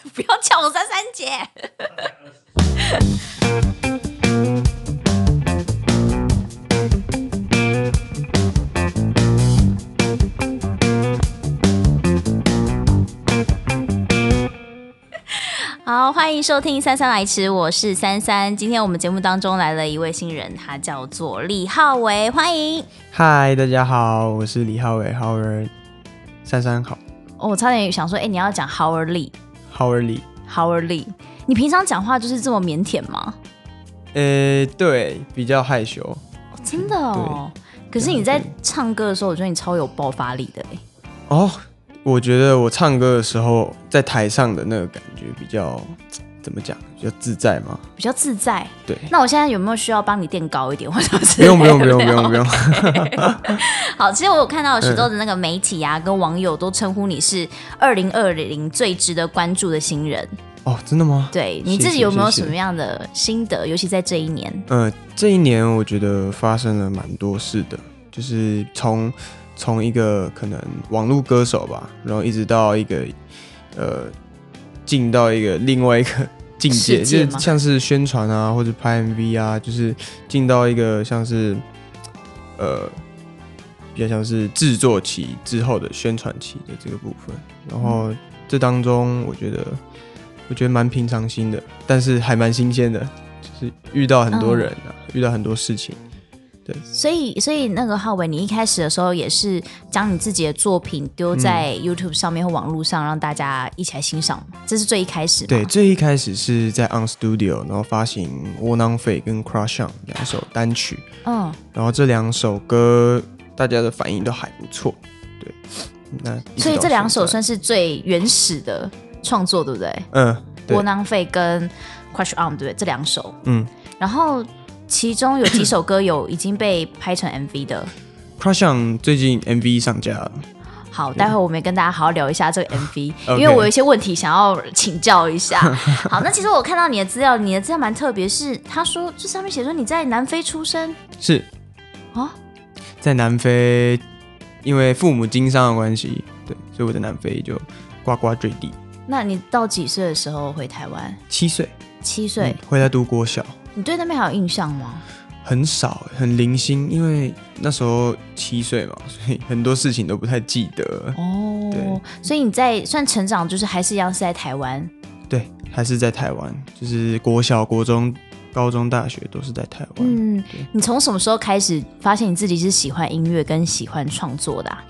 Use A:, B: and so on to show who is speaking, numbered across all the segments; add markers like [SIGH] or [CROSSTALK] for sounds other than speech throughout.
A: [LAUGHS] 不要叫我三三姐。[LAUGHS] 好，欢迎收听《三三来迟》，我是三三。今天我们节目当中来了一位新人，他叫做李浩维，欢迎。
B: 嗨，大家好，我是李浩维，Howard。三三好。
A: 哦，我差点想说，哎，你要讲 Howard
B: Lee，Howard
A: Lee。你平常讲话就是这么腼腆吗？
B: 呃，对，比较害羞。哦、
A: 真的哦。可是你在唱歌的时候，我觉得你超有爆发力的哎。
B: 哦。我觉得我唱歌的时候，在台上的那个感觉比较怎么讲？比较自在吗？
A: 比较自在。
B: 对。
A: 那我现在有没有需要帮你垫高一点，或者是？[LAUGHS]
B: 不用不用不用不用不用。[LAUGHS] [LAUGHS]
A: 好，其实我有看到许多的那个媒体啊，跟网友都称呼你是二零二零最值得关注的新人。
B: 哦，真的吗？
A: 对，你自己有没有什么样的心得？尤其在这一年。
B: 呃，这一年我觉得发生了蛮多事的，就是从。从一个可能网络歌手吧，然后一直到一个呃，进到一个另外一个境界，就是像是宣传啊，或者拍 MV 啊，就是进到一个像是呃，比较像是制作期之后的宣传期的这个部分。然后这当中，我觉得我觉得蛮平常心的，但是还蛮新鲜的，就是遇到很多人啊，嗯、遇到很多事情。
A: 所以，所以那个浩伟，你一开始的时候也是将你自己的作品丢在 YouTube 上面或网络上，让大家一起来欣赏，这是最一开始。
B: 对，最一开始是在 On Studio，然后发行《窝囊废》跟《Crush On》两首单曲。嗯，然后这两首歌大家的反应都还不错。对，那
A: 所以这两首算是最原始的创作，对不对？
B: 嗯，《
A: 窝囊废》跟《Crush On》，对不对？这两首。
B: 嗯，
A: 然后。其中有几首歌有已经被拍成 [COUGHS] MV 的
B: ，Crush On 最近 MV 上架了。
A: 好，待会我们也跟大家好好聊一下这个 MV，[LAUGHS] 因为我有一些问题想要请教一下。[LAUGHS] 好，那其实我看到你的资料，你的资料蛮特别，是他说这上面写说你在南非出生，
B: 是啊，在南非，因为父母经商的关系，对，所以我在南非就呱呱坠地。
A: 那你到几岁的时候回台湾？
B: 七岁，
A: 七岁
B: 回来读国小。
A: 你对那边还有印象吗？
B: 很少，很零星，因为那时候七岁嘛，[LAUGHS] 所以很多事情都不太记得。
A: 哦，对，所以你在算成长，就是还是一样是在台湾。
B: 对，还是在台湾，就是国小、国中、高中、大学都是在台湾。
A: 嗯，你从什么时候开始发现你自己是喜欢音乐跟喜欢创作的啊？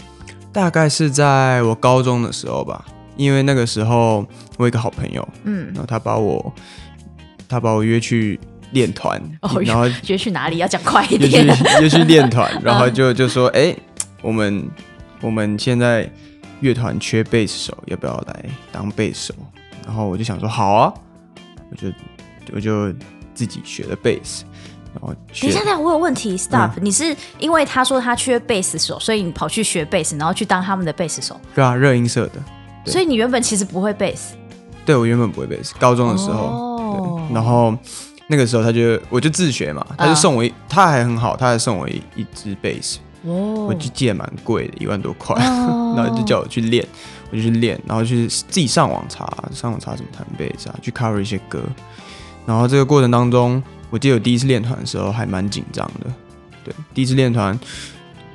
B: 大概是在我高中的时候吧，因为那个时候我有一个好朋友，嗯，然后他把我他把我约去。练团，然后
A: 约去哪里？要讲快一点。
B: 约去练团，[LAUGHS] 然后就就说：“哎、欸，我们我们现在乐团缺贝斯手，要不要来当贝斯手？”然后我就想说：“好啊！”我就我就自己学了贝斯，然后学。等一下，等一下，我有问题。Stop！、嗯、
A: 你是因为他说他缺贝斯手，所以你跑去学贝斯，然后去当他们的贝斯手？
B: 对啊，热音社的。
A: 所以你原本其实不会贝斯？
B: 对，我原本不会贝斯，高中的时候。哦、对，然后。那个时候他就我就自学嘛，他就送我一，uh. 他还很好，他还送我一一支贝斯，oh. 我就借蛮贵的，一万多块，[LAUGHS] 然后就叫我去练，我就去练，然后去自己上网查，上网查怎么弹贝斯啊，去 cover 一些歌，然后这个过程当中，我记得我第一次练团的时候还蛮紧张的，对，第一次练团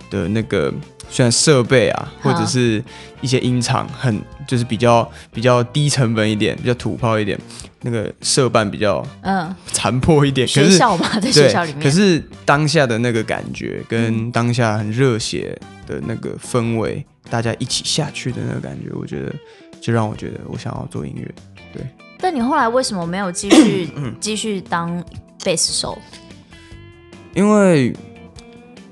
B: 的那个。虽然设备啊，或者是一些音场很就是比较比较低成本一点，比较土炮一点，那个设备比较嗯残破一点。
A: 学校嘛，在学校里面。
B: 可是当下的那个感觉，跟当下很热血的那个氛围，大家一起下去的那个感觉，我觉得就让我觉得我想要做音乐。对。
A: 但你后来为什么没有继续继续当贝斯手？
B: 因为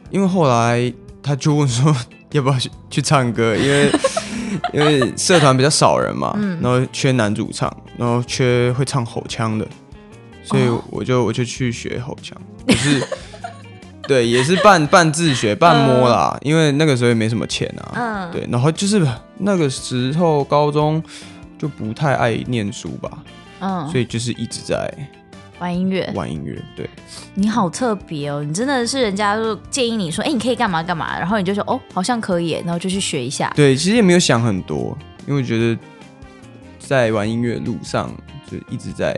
B: 因为后来。他就问说要不要去去唱歌，因为 [LAUGHS] 因为社团比较少人嘛，嗯、然后缺男主唱，然后缺会唱吼腔的，所以我就我就去学吼腔，就是 [LAUGHS] 对，也是半半自学半摸啦，呃、因为那个时候也没什么钱啊，嗯、对，然后就是那个时候高中就不太爱念书吧，嗯，所以就是一直在。
A: 玩音乐，
B: 玩音乐，对，
A: 你好特别哦！你真的是人家就建议你说，哎、欸，你可以干嘛干嘛，然后你就说，哦，好像可以，然后就去学一下。
B: 对，其实也没有想很多，因为我觉得在玩音乐路上就一直在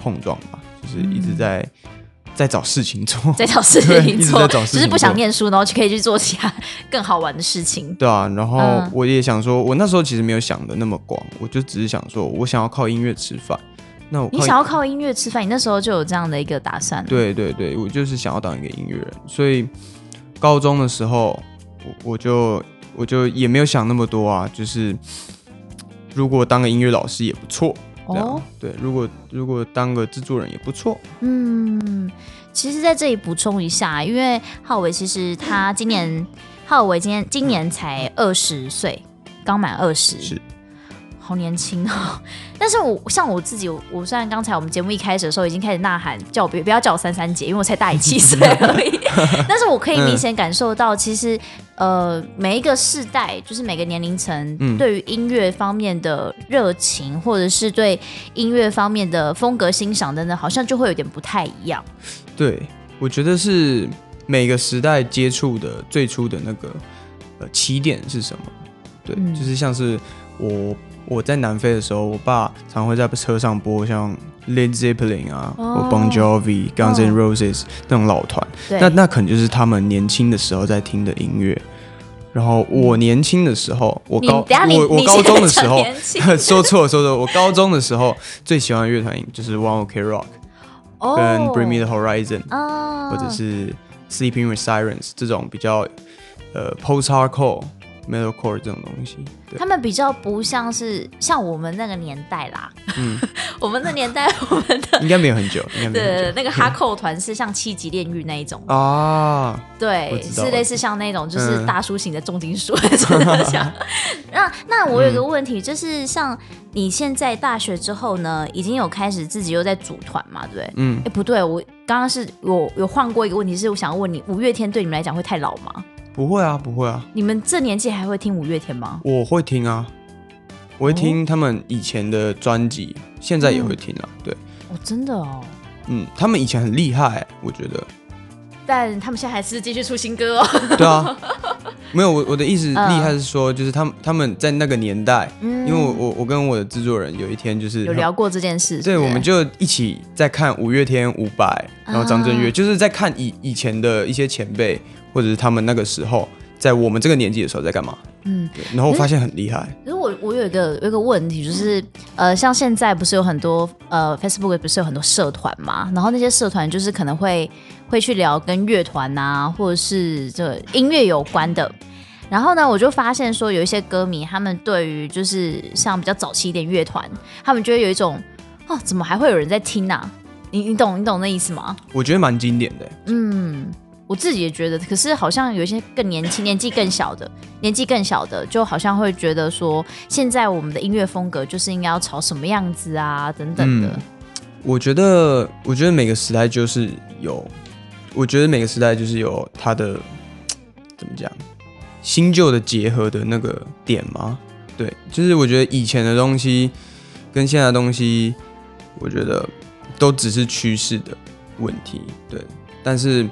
B: 碰撞吧，就是一直在、嗯、在找事情做，[LAUGHS]
A: 在找事情做，
B: 一直在找事情做，
A: 只是不想念书，然后就可以去做其他更好玩的事情。
B: 对啊，然后我也想说，我那时候其实没有想的那么广，我就只是想说我想要靠音乐吃饭。那我
A: 你想要靠音乐吃饭，你那时候就有这样的一个打算？
B: 对对对，我就是想要当一个音乐人，所以高中的时候，我我就我就也没有想那么多啊，就是如果当个音乐老师也不错哦。对，如果如果当个制作人也不错。
A: 嗯，其实在这里补充一下，因为浩伟其实他今年 [COUGHS] 浩伟今年今年才二十岁，刚满二十。
B: 是。
A: 好年轻哦！[LAUGHS] 但是我像我自己，我虽然刚才我们节目一开始的时候已经开始呐喊，叫我别不要叫我三三姐，因为我才大你七岁而已。[LAUGHS] 但是我可以明显感受到，其实呃，每一个世代，就是每个年龄层，对于音乐方面的热情，或者是对音乐方面的风格欣赏等等，好像就会有点不太一样。
B: 对，我觉得是每个时代接触的最初的那个呃起点是什么？对，嗯、就是像是我。我在南非的时候，我爸常会在车上播像 Led Zeppelin 啊，或、oh, Bon Jovi、Guns N' Roses 那种老团，那那可能就是他们年轻的时候在听的音乐。然后我年轻的时候，我高我我高中的时候，说错了说错了，我高中的时候最喜欢的乐团就是 One Ok Rock，、oh, 跟 Bring Me the Horizon，、oh. 或者是 Sleeping with Sirens 这种比较呃 Post Hardcore。Metalcore 这种东西，
A: 他们比较不像是像我们那个年代啦。嗯，[LAUGHS] 我们的年代，[LAUGHS] 我们的
B: 应该没有很久。应该没有
A: 对，那个哈扣团是像七级炼狱那一种
B: 啊。
A: 对，是类似像那种就是大叔型的重金属真的像。[LAUGHS] 那那我有一个问题，就是像你现在大学之后呢，已经有开始自己又在组团嘛，对不对？嗯。哎，不对，我刚刚是我有换过一个问题，是我想要问你，五月天对你们来讲会太老吗？
B: 不会啊，不会啊！
A: 你们这年纪还会听五月天吗？
B: 我会听啊，我会听他们以前的专辑，哦、现在也会听啊。对，
A: 哦，真的哦。
B: 嗯，他们以前很厉害，我觉得。
A: 但他们现在还是继续出新歌哦。
B: 对啊，[LAUGHS] 没有我我的意思厉害是说，就是他们他们在那个年代，嗯、因为我我我跟我的制作人有一天就是
A: 有聊过这件事，
B: 对，我们就一起在看五月天、伍佰，然后张震岳，啊、就是在看以以前的一些前辈。或者是他们那个时候，在我们这个年纪的时候在干嘛？嗯，对。然后我发现很厉害。
A: 可是我我有一个有一个问题，就是呃，像现在不是有很多呃，Facebook 不是有很多社团嘛？然后那些社团就是可能会会去聊跟乐团啊，或者是这音乐有关的。然后呢，我就发现说有一些歌迷，他们对于就是像比较早期一点乐团，他们觉得有一种哦，怎么还会有人在听啊？你你懂你懂那意思吗？
B: 我觉得蛮经典的。
A: 嗯。我自己也觉得，可是好像有一些更年轻、年纪更小的、年纪更小的，就好像会觉得说，现在我们的音乐风格就是应该要朝什么样子啊，等等的。
B: 我觉得，我觉得每个时代就是有，我觉得每个时代就是有它的怎么讲，新旧的结合的那个点吗？对，就是我觉得以前的东西跟现在的东西，我觉得都只是趋势的问题。对，但是。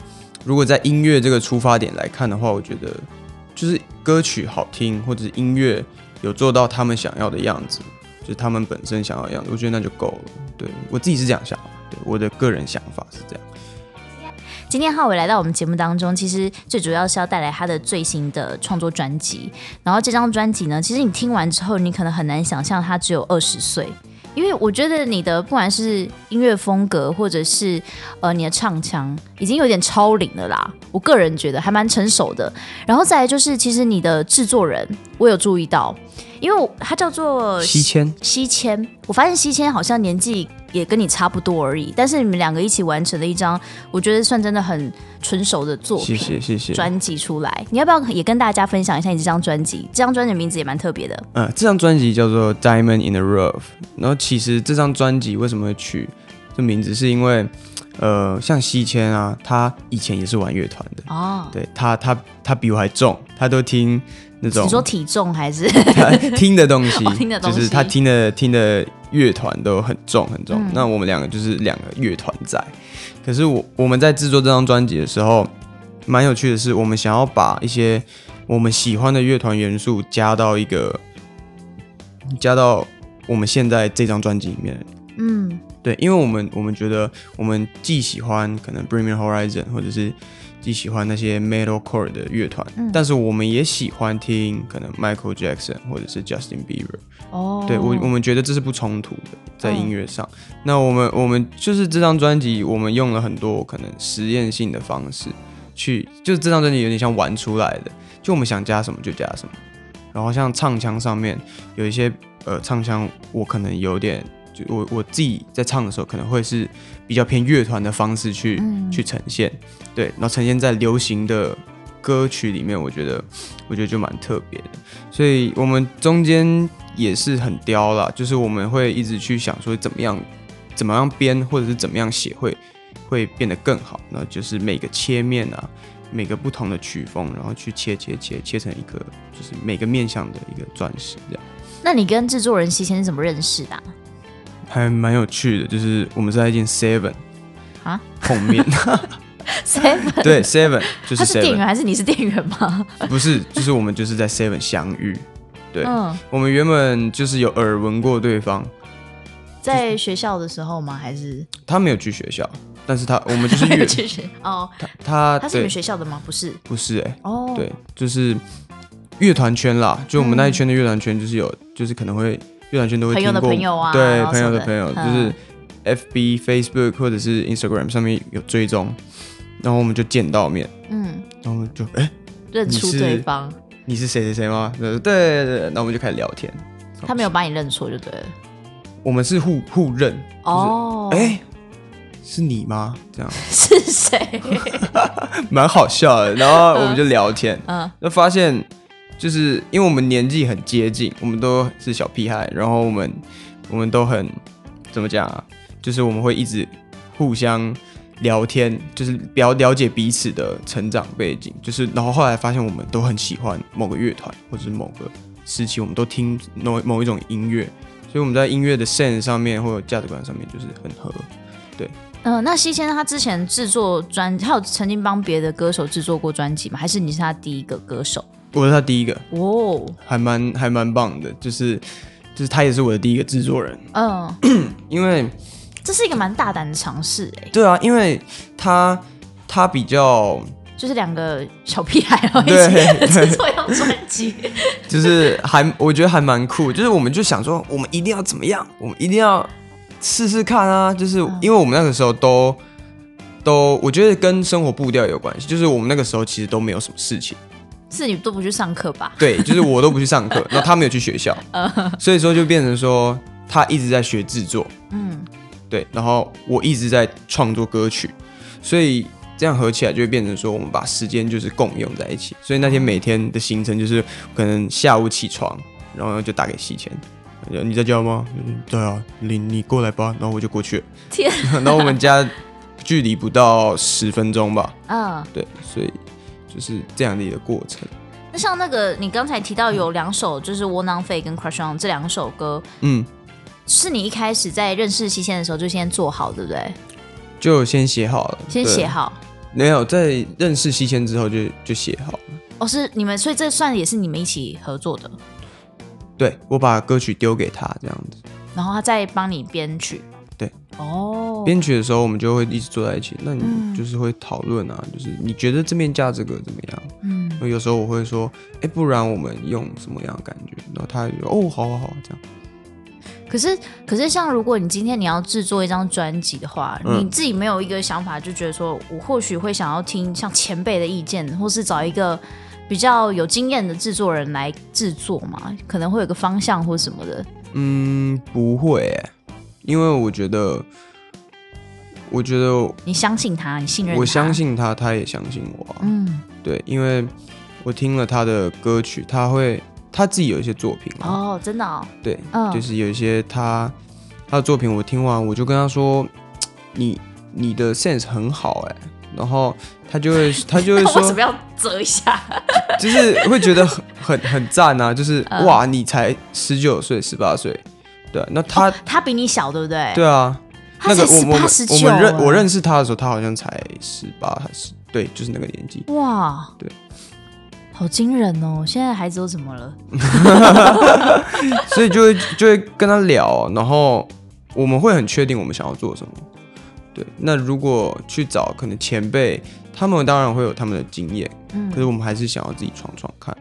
B: 如果在音乐这个出发点来看的话，我觉得就是歌曲好听，或者是音乐有做到他们想要的样子，就是他们本身想要的样子，我觉得那就够了。对，我自己是这样想，对，我的个人想法是这样。
A: 今天浩伟来到我们节目当中，其实最主要是要带来他的最新的创作专辑。然后这张专辑呢，其实你听完之后，你可能很难想象他只有二十岁。因为我觉得你的不管是音乐风格，或者是呃你的唱腔，已经有点超龄了啦。我个人觉得还蛮成熟的。然后再来就是，其实你的制作人，我有注意到，因为他叫做
B: 西迁，
A: 西迁。我发现西迁好像年纪也跟你差不多而已，但是你们两个一起完成了一张，我觉得算真的很纯熟的作品。
B: 谢谢谢谢。
A: 专辑出来，你要不要也跟大家分享一下你这张专辑？这张专辑的名字也蛮特别的。
B: 嗯，这张专辑叫做《Diamond in the Rough》。然后其实这张专辑为什么会取这名字，是因为呃，像西迁啊，他以前也是玩乐团的哦。对他，他他比我还重，他都听那种。你
A: 说体重还是 [LAUGHS]
B: 他听的东西？[LAUGHS] 听的东西就是他听的听的。乐团都很重很重，嗯、那我们两个就是两个乐团在。可是我我们在制作这张专辑的时候，蛮有趣的是，我们想要把一些我们喜欢的乐团元素加到一个加到我们现在这张专辑里面，
A: 嗯，
B: 对，因为我们我们觉得我们既喜欢可能 Bring Me Horizon 或者是既喜欢那些 Metalcore 的乐团，嗯，但是我们也喜欢听可能 Michael Jackson 或者是 Justin Bieber。
A: 哦，
B: 对我我们觉得这是不冲突的，在音乐上。哦，那我们我们就是这张专辑，我们用了很多可能实验性的方式去，就是这张专辑有点像玩出来的，就我们想加什么就加什么。然后像唱腔上面有一些呃唱腔，我可能有点就我我自己在唱的时候，可能会是比较偏乐团的方式去、嗯、去呈现，对，然后呈现在流行的歌曲里面，我觉得我觉得就蛮特别的。所以我们中间也是很刁啦，就是我们会一直去想说怎么样怎么样编或者是怎么样写会会变得更好，那就是每个切面啊。每个不同的曲风，然后去切切切切成一个，就是每个面向的一个钻石这样。
A: 那你跟制作人西迁是怎么认识的啊？
B: 还蛮有趣的，就是我们是在一间 Seven
A: 啊
B: 碰面。[LAUGHS]
A: Seven
B: 对 Seven 就是 7,
A: 他是店员还是你是店员吗？
B: 不是，就是我们就是在 Seven 相遇。对，嗯，我们原本就是有耳闻过对方，
A: 在学校的时候吗？还是
B: 他没有去学校？但是他我们就是乐 [LAUGHS]
A: 哦，
B: 他他
A: 他是你们学校的吗？不是，
B: 不是哎、欸，哦、oh.，对，就是乐团圈啦，就我们那一圈的乐团圈，就是有、嗯，就是可能会乐团圈都会听过，朋友的朋友啊，对，朋友的朋友，就是 FB、Facebook 或者是 Instagram 上面有追踪，然后我们就见到面，嗯，然后就哎、
A: 欸，认出对方，
B: 你是谁谁谁吗？对对对，然后我们就开始聊天，
A: 他没有把你认错就对了，
B: 我们是互互认，哦、就是，哎、欸。是你吗？这样。[LAUGHS]
A: 是谁？[LAUGHS]
B: 蛮好笑的。然后我们就聊天，嗯，就发现就是因为我们年纪很接近，我们都是小屁孩，然后我们我们都很怎么讲啊？就是我们会一直互相聊天，就是比较了解彼此的成长背景。就是然后后来发现我们都很喜欢某个乐团，或者是某个时期，我们都听某某一种音乐，所以我们在音乐的 sense 上面或者价值观上面就是很合，对。
A: 嗯、那西迁他之前制作专，他有曾经帮别的歌手制作过专辑吗？还是你是他第一个歌手？
B: 我是他第一个
A: 哦，
B: 还蛮还蛮棒的，就是就是他也是我的第一个制作人。嗯，[CLEARS THROAT] 因为
A: 这是一个蛮大胆的尝试哎。
B: 对啊，因为他他比较
A: 就是两个小屁孩然后一起制作一张专辑，
B: 就是还我觉得还蛮酷，就是我们就想说，我们一定要怎么样，我们一定要。试试看啊，就是因为我们那个时候都都，我觉得跟生活步调有关系。就是我们那个时候其实都没有什么事情，
A: 是你都不去上课吧？
B: 对，就是我都不去上课，[LAUGHS] 然后他没有去学校，所以说就变成说他一直在学制作，嗯，对，然后我一直在创作歌曲，所以这样合起来就会变成说我们把时间就是共用在一起。所以那天每天的行程就是可能下午起床，然后就打给西钱。你在家吗？对啊，你你过来吧，然后我就过去了。
A: 天，[LAUGHS]
B: 然后我们家距离不到十分钟吧。
A: 嗯，
B: 对，所以就是这样的一个过程。
A: 那像那个你刚才提到有两首，就是《窝囊废》跟《Crush On》这两首歌，
B: 嗯，
A: 是你一开始在认识西迁的时候就先做好，对不对？
B: 就先写好了，
A: 先写好。
B: 没有，在认识西迁之后就就写好了。
A: 哦，是你们，所以这算也是你们一起合作的。
B: 对，我把歌曲丢给他这样子，
A: 然后他再帮你编曲。
B: 对，
A: 哦，
B: 编曲的时候我们就会一直坐在一起，那你就是会讨论啊、嗯，就是你觉得这面架这个怎么样？嗯，有时候我会说，哎，不然我们用什么样的感觉？然后他就说，哦，好好好，这样。
A: 可是，可是像如果你今天你要制作一张专辑的话，嗯，你自己没有一个想法，就觉得说我或许会想要听像前辈的意见，或是找一个。比较有经验的制作人来制作嘛，可能会有个方向或什么的。
B: 嗯，不会，因为我觉得，我觉得
A: 你相信他，你信任他，
B: 我相信他，他也相信我。嗯，对，因为我听了他的歌曲，他会他自己有一些作品
A: 哦，真的哦，
B: 对，嗯，就是有一些他他的作品，我听完我就跟他说，[TSK] 你你的 sense 很好，哎。然后他就会，[LAUGHS] 他就会说：“
A: 为什么要折一下？”
B: 就是会觉得很很很赞啊！就是、嗯、哇，你才十九岁、十八岁，对，那他、哦、
A: 他比你小，对不对？
B: 对啊，
A: 那个我我们
B: 我们认我认识他的时候，他好像才十八还是对，就是那个年纪。
A: 哇，
B: 对，
A: 好惊人哦！现在孩子都怎么了？[LAUGHS]
B: 所以就会就会跟他聊，然后我们会很确定我们想要做什么。对，那如果去找可能前辈，他们当然会有他们的经验，嗯，可是我们还是想要自己闯闯看。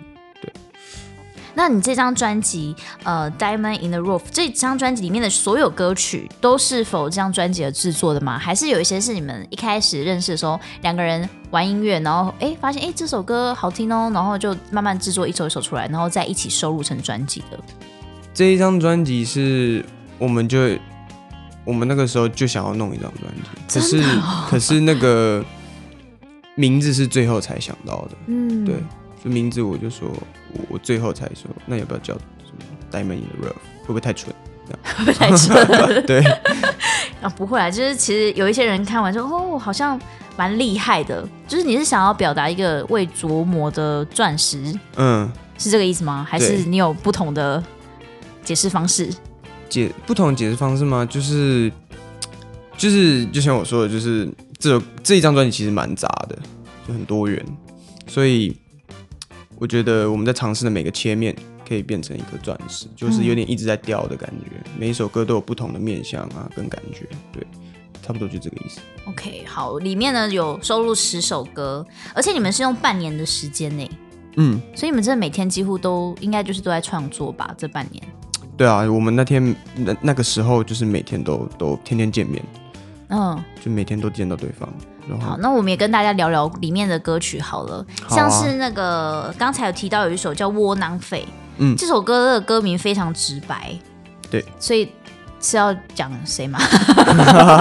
A: 那你这张专辑，呃，《Diamond in the Roof》这张专辑里面的所有歌曲都是否这张专辑而制作的吗？还是有一些是你们一开始认识的时候两个人玩音乐，然后哎发现哎这首歌好听哦，然后就慢慢制作一首一首出来，然后再一起收录成专辑的？
B: 这一张专辑是我们就我们那个时候就想要弄一张专辑，可是可是那个名字是最后才想到的，嗯，对。就名字我就说，我我最后才说，那要不要叫什么 Diamond in the Rough？会不会太蠢？
A: 会不会太蠢？[LAUGHS]
B: 对 [LAUGHS]
A: 啊，不会啊，就是其实有一些人看完之后，哦，好像蛮厉害的。就是你是想要表达一个未琢磨的钻石，嗯，是这个意思吗？还是你有不同的解释方式？
B: 解不同的解释方式吗？就是就是就像我说的，就是这这一张专辑其实蛮杂的，就很多元，所以。我觉得我们在尝试的每个切面可以变成一颗钻石，就是有点一直在掉的感觉。嗯、每一首歌都有不同的面向啊，跟感觉，对，差不多就这个意思。
A: OK，好，里面呢有收录十首歌，而且你们是用半年的时间内，
B: 嗯，
A: 所以你们真的每天几乎都应该就是都在创作吧？这半年？
B: 对啊，我们那天那那个时候就是每天都都天天见面，嗯，就每天都见到对方。
A: 好，那我们也跟大家聊聊里面的歌曲好了，好啊、像是那个刚才有提到有一首叫《窝囊废》，嗯，这首歌的歌名非常直白，
B: 对，
A: 所以是要讲谁吗？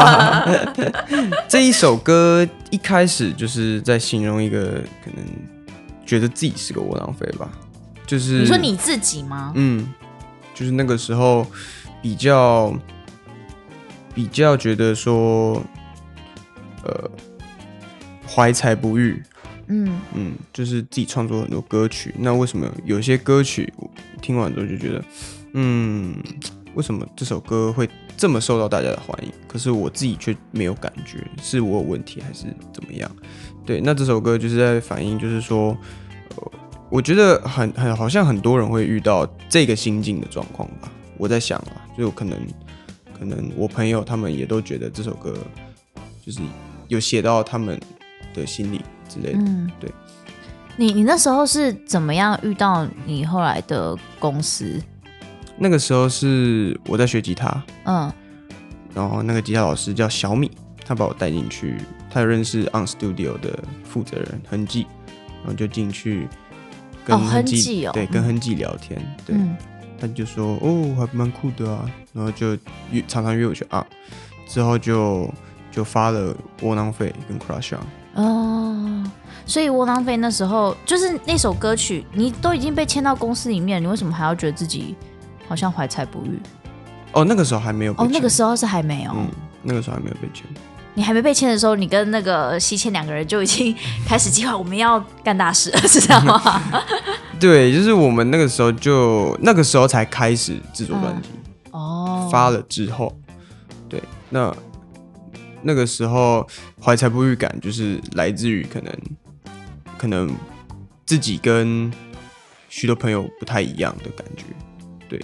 A: [LAUGHS]
B: 这一首歌一开始就是在形容一个可能觉得自己是个窝囊废吧，就是
A: 你说你自己吗？
B: 嗯，就是那个时候比较比较觉得说，呃。怀才不遇，嗯嗯，就是自己创作很多歌曲，那为什么有些歌曲我听完之后就觉得，嗯，为什么这首歌会这么受到大家的欢迎？可是我自己却没有感觉，是我有问题还是怎么样？对，那这首歌就是在反映，就是说，呃，我觉得很很好像很多人会遇到这个心境的状况吧。我在想啊，就可能可能我朋友他们也都觉得这首歌就是有写到他们。的心理之类的，嗯，对。
A: 你你那时候是怎么样遇到你后来的公司？
B: 那个时候是我在学吉他，嗯，然后那个吉他老师叫小米，他把我带进去，他有认识 On Studio 的负责人亨记，然后就进去跟亨记，哦，对，跟亨记聊天，嗯、对，他就说哦，还蛮酷的啊，然后就约常常约我去 On，之后就就发了窝囊废跟 Crush On。
A: 哦，所以窝囊废那时候就是那首歌曲，你都已经被签到公司里面，你为什么还要觉得自己好像怀才不遇？
B: 哦，那个时候还没有。
A: 哦，那个时候是还没有。
B: 嗯，那个时候还没有被签。
A: 你还没被签的时候，你跟那个西茜两个人就已经开始计划我们要干大事了，是这样吗？[LAUGHS]
B: 对，就是我们那个时候就那个时候才开始制作专辑。哦。发了之后，对，那。那个时候怀才不遇感就是来自于可能，可能自己跟许多朋友不太一样的感觉，对，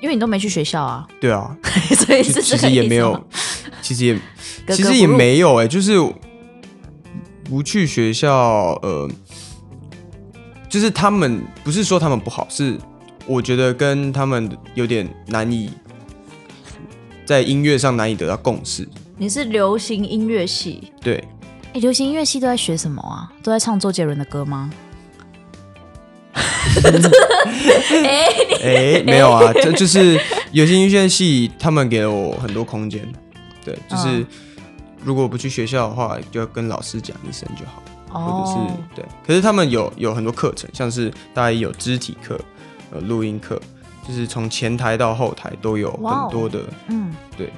A: 因为你都没去学校啊，
B: 对啊，[LAUGHS]
A: 所以是
B: 其实也没有，其实也 [LAUGHS] 其实也没有哎、欸，就是不去学校，呃，就是他们不是说他们不好，是我觉得跟他们有点难以在音乐上难以得到共识。
A: 你是流行音乐系？
B: 对。
A: 哎、欸，流行音乐系都在学什么啊？都在唱周杰伦的歌吗？[LAUGHS]
B: 哎哎，没有啊，这就是流行音乐系，他们给了我很多空间。对，就是如果不去学校的话，就要跟老师讲一声就好，哦、或者是对。可是他们有有很多课程，像是大一有肢体课、呃，录音课，就是从前台到后台都有很多的，哦、嗯，对。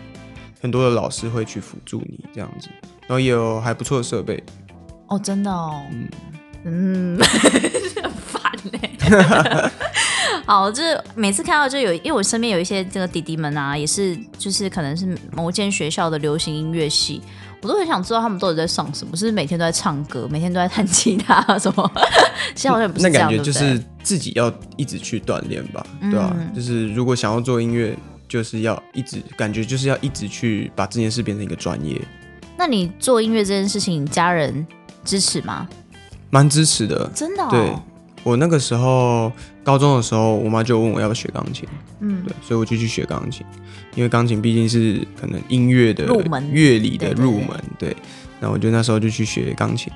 B: 很多的老师会去辅助你这样子，然后也有还不错的设备。
A: 哦，真的哦。嗯嗯，[LAUGHS] 很烦呢。好 [LAUGHS] 好，就是每次看到就有，因为我身边有一些这个弟弟们啊，也是就是可能是某间学校的流行音乐系，我都很想知道他们到底在上什么，是不是每天都在唱歌，每天都在弹吉他什么？其实好像不是这样，
B: 那感觉就是自己要一直去锻炼吧，对吧、啊嗯？就是如果想要做音乐，就是要一直感觉就是要一直去把这件事变成一个专业。
A: 那你做音乐这件事情，家人支持吗？
B: 蛮支持的，
A: 真的、哦。
B: 对，我那个时候高中的时候，我妈就问我要不要学钢琴，嗯，对，所以我就去学钢琴，因为钢琴毕竟是可能音乐的入门、乐理的入门，对，对，对。那我就那时候就去学钢琴，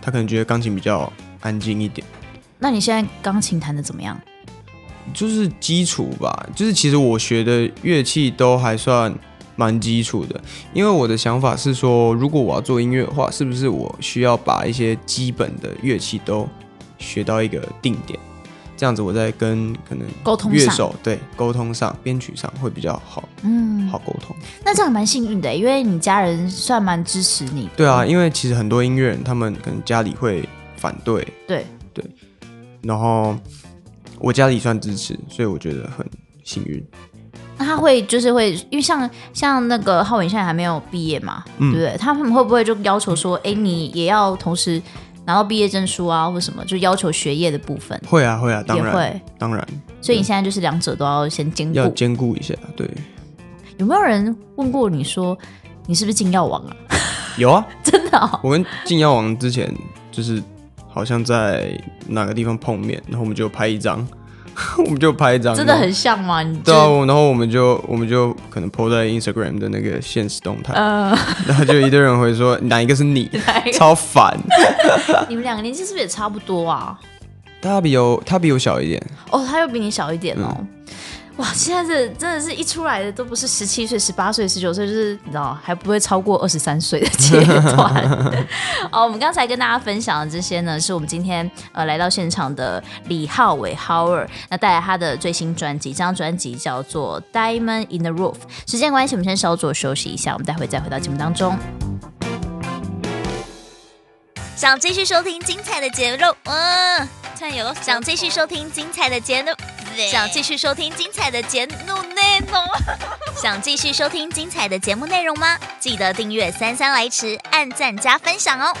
B: 他可能觉得钢琴比较安静一点。
A: 那你现在钢琴弹的怎么样？
B: 就是基础吧，就是其实我学的乐器都还算。蛮基础的，因为我的想法是说，如果我要做音乐的话，是不是我需要把一些基本的乐器都学到一个定点，这样子我在跟可能
A: 沟通
B: 乐手对沟通上编曲上会比较好，嗯，好沟通。
A: 那这样蛮幸运的，因为你家人算蛮支持你。
B: 对啊，因为其实很多音乐人他们可能家里会反对，
A: 对
B: 对，然后我家里算支持，所以我觉得很幸运。
A: 那他会就是会，因为像像那个浩文现在还没有毕业嘛，嗯、对不对？他们会不会就要求说，哎，你也要同时拿到毕业证书啊，或什么，就要求学业的部分？
B: 会啊，会啊，当然
A: 会，
B: 当然。
A: 所以你现在就是两者都要先兼顾，
B: 要兼顾一下，对。
A: 有没有人问过你说，你是不是进药王啊？
B: 有啊，[LAUGHS]
A: 真的、哦。
B: 我跟进药王之前就是好像在哪个地方碰面，然后我们就拍一张。[LAUGHS] 我们就拍一张，
A: 真的很像吗？你
B: 对啊，然后我们就我们就可能 po 在 Instagram 的那个现实动态，[LAUGHS] 然后就一堆人会说哪一个是你，[LAUGHS] 超烦。
A: 你们两个年纪是不是也差不多啊？
B: 他比我他比我小一点
A: 哦，他又比你小一点哦。嗯哇，现在是真的是一出来的都不是十七岁、十八岁、十九岁，就是你知道还不会超过二十三岁的阶段。好，[LAUGHS] 我们刚才跟大家分享的这些呢，是我们今天呃来到现场的李浩伟 Howard，那带来他的最新专辑，这张专辑叫做《Diamond in the Roof》。时间关系，我们先稍作休息一下，我们待会再回到节目当中。想继续收听精彩的节目，嗯，想继续收听精彩的节目。想继续收听精彩的节目内容，[LAUGHS] 想继续收听精彩的节目内容吗？记得订阅三三来迟，按赞加分享哦。